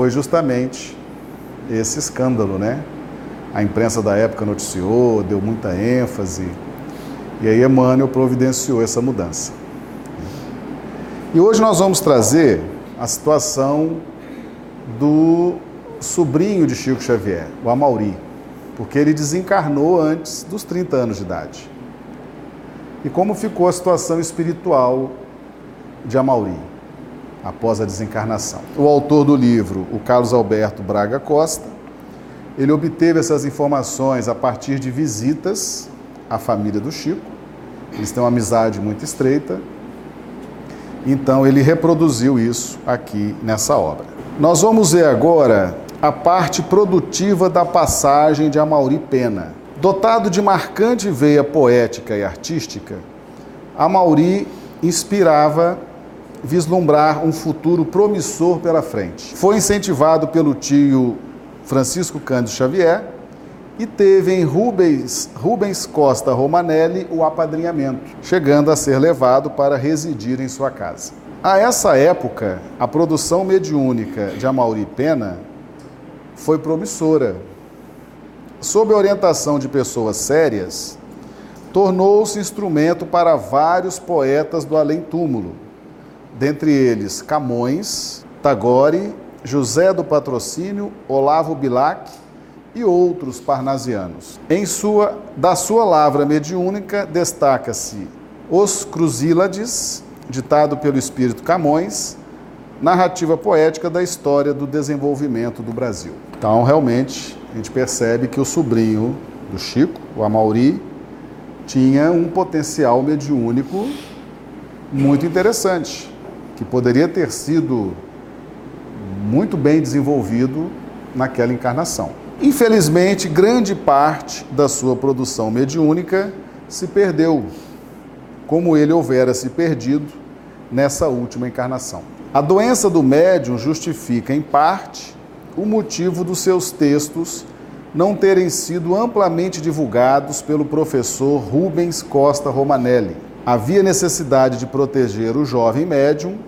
foi justamente esse escândalo, né? A imprensa da época noticiou, deu muita ênfase, e aí Emmanuel providenciou essa mudança. E hoje nós vamos trazer a situação do sobrinho de Chico Xavier, o Amauri, porque ele desencarnou antes dos 30 anos de idade. E como ficou a situação espiritual de Amauri após a desencarnação. O autor do livro, o Carlos Alberto Braga Costa, ele obteve essas informações a partir de visitas à família do Chico. Eles têm uma amizade muito estreita. Então ele reproduziu isso aqui nessa obra. Nós vamos ver agora a parte produtiva da passagem de Amauri Pena. Dotado de marcante veia poética e artística, Amauri inspirava vislumbrar um futuro promissor pela frente. Foi incentivado pelo tio Francisco Cândido Xavier e teve em Rubens, Rubens Costa Romanelli o apadrinhamento, chegando a ser levado para residir em sua casa. A essa época, a produção mediúnica de Amauri Pena foi promissora. Sob a orientação de pessoas sérias, tornou-se instrumento para vários poetas do além-túmulo, dentre eles Camões, Tagore, José do Patrocínio, Olavo Bilac e outros parnasianos. Em sua, da sua lavra mediúnica destaca-se Os Cruzílades, ditado pelo espírito Camões, narrativa poética da história do desenvolvimento do Brasil. Então, realmente, a gente percebe que o sobrinho do Chico, o Amauri, tinha um potencial mediúnico muito interessante que poderia ter sido muito bem desenvolvido naquela encarnação. Infelizmente, grande parte da sua produção mediúnica se perdeu, como ele houvera se perdido nessa última encarnação. A doença do médium justifica, em parte, o motivo dos seus textos não terem sido amplamente divulgados pelo professor Rubens Costa Romanelli. Havia necessidade de proteger o jovem médium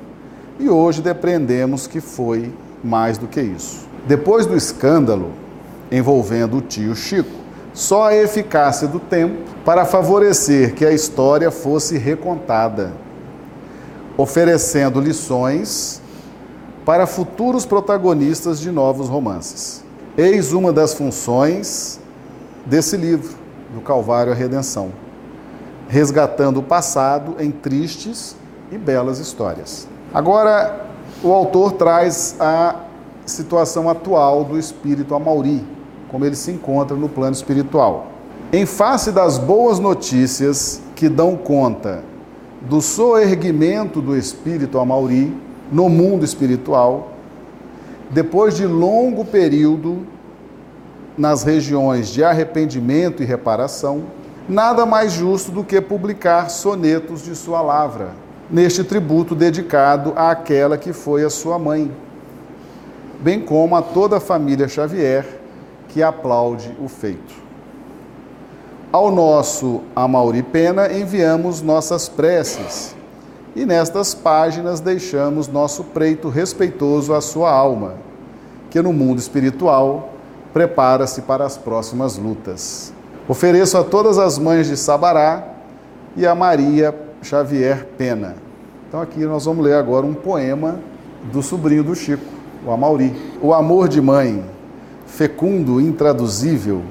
e hoje depreendemos que foi mais do que isso. Depois do escândalo envolvendo o tio Chico, só a eficácia do tempo para favorecer que a história fosse recontada, oferecendo lições para futuros protagonistas de novos romances. Eis uma das funções desse livro, do Calvário à Redenção, resgatando o passado em tristes e belas histórias. Agora, o autor traz a situação atual do espírito Amauri, como ele se encontra no plano espiritual. Em face das boas notícias que dão conta do soerguimento do espírito Amauri no mundo espiritual, depois de longo período nas regiões de arrependimento e reparação, nada mais justo do que publicar sonetos de sua lavra neste tributo dedicado àquela que foi a sua mãe, bem como a toda a família Xavier que aplaude o feito. Ao nosso Amauri Pena enviamos nossas preces e nestas páginas deixamos nosso preito respeitoso à sua alma, que no mundo espiritual prepara-se para as próximas lutas. Ofereço a todas as mães de Sabará e a Maria Xavier Pena. Então aqui nós vamos ler agora um poema do sobrinho do Chico, o Amauri. O amor de mãe, fecundo, intraduzível,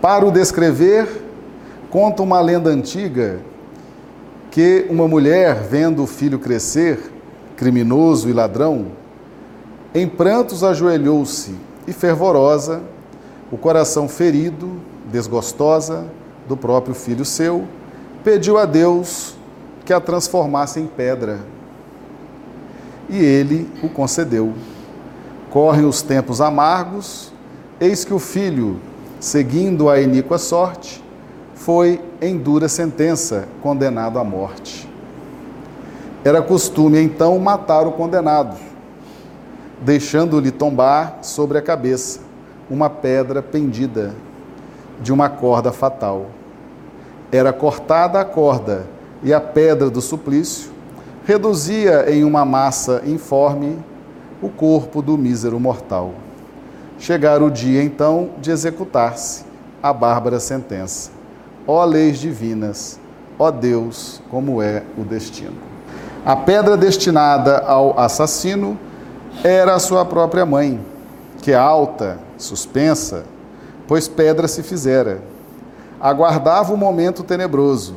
para o descrever, conta uma lenda antiga que uma mulher, vendo o filho crescer, criminoso e ladrão, em prantos ajoelhou-se e fervorosa, o coração ferido, desgostosa do próprio filho seu, pediu a Deus que a transformasse em pedra. E ele o concedeu. Correm os tempos amargos, eis que o filho, seguindo a iníqua sorte, foi em dura sentença condenado à morte. Era costume então matar o condenado, deixando-lhe tombar sobre a cabeça uma pedra pendida de uma corda fatal era cortada a corda e a pedra do suplício reduzia em uma massa informe o corpo do mísero mortal. Chegara o dia, então, de executar-se a bárbara sentença. Ó leis divinas, ó Deus, como é o destino. A pedra destinada ao assassino era a sua própria mãe, que alta, suspensa, pois pedra se fizera, aguardava o momento tenebroso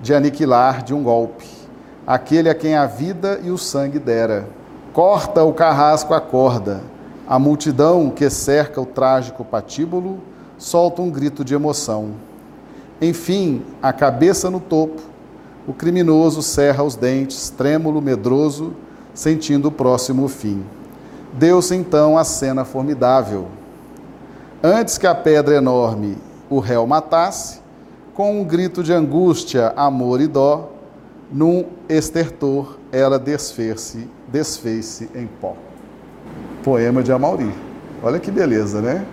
de aniquilar de um golpe aquele a quem a vida e o sangue dera. Corta o carrasco a corda, a multidão que cerca o trágico patíbulo solta um grito de emoção. Enfim, a cabeça no topo, o criminoso cerra os dentes, trêmulo, medroso, sentindo o próximo fim. Deu-se então a cena formidável. Antes que a pedra enorme o réu matasse, com um grito de angústia, amor e dó, num estertor ela desfez-se desfez em pó. Poema de Amauri. Olha que beleza, né?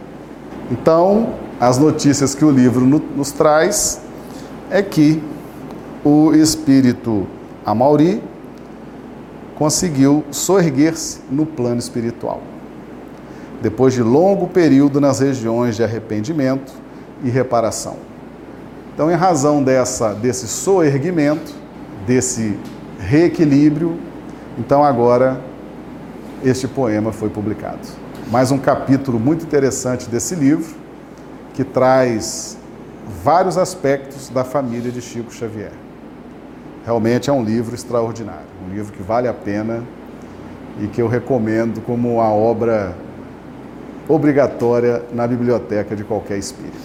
Então, as notícias que o livro nos traz é que o espírito Amauri conseguiu soerguer-se no plano espiritual. Depois de longo período nas regiões de arrependimento e reparação. Então, em razão dessa, desse soerguimento, desse reequilíbrio, então agora este poema foi publicado. Mais um capítulo muito interessante desse livro, que traz vários aspectos da família de Chico Xavier. Realmente é um livro extraordinário, um livro que vale a pena e que eu recomendo como uma obra obrigatória na biblioteca de qualquer espírito.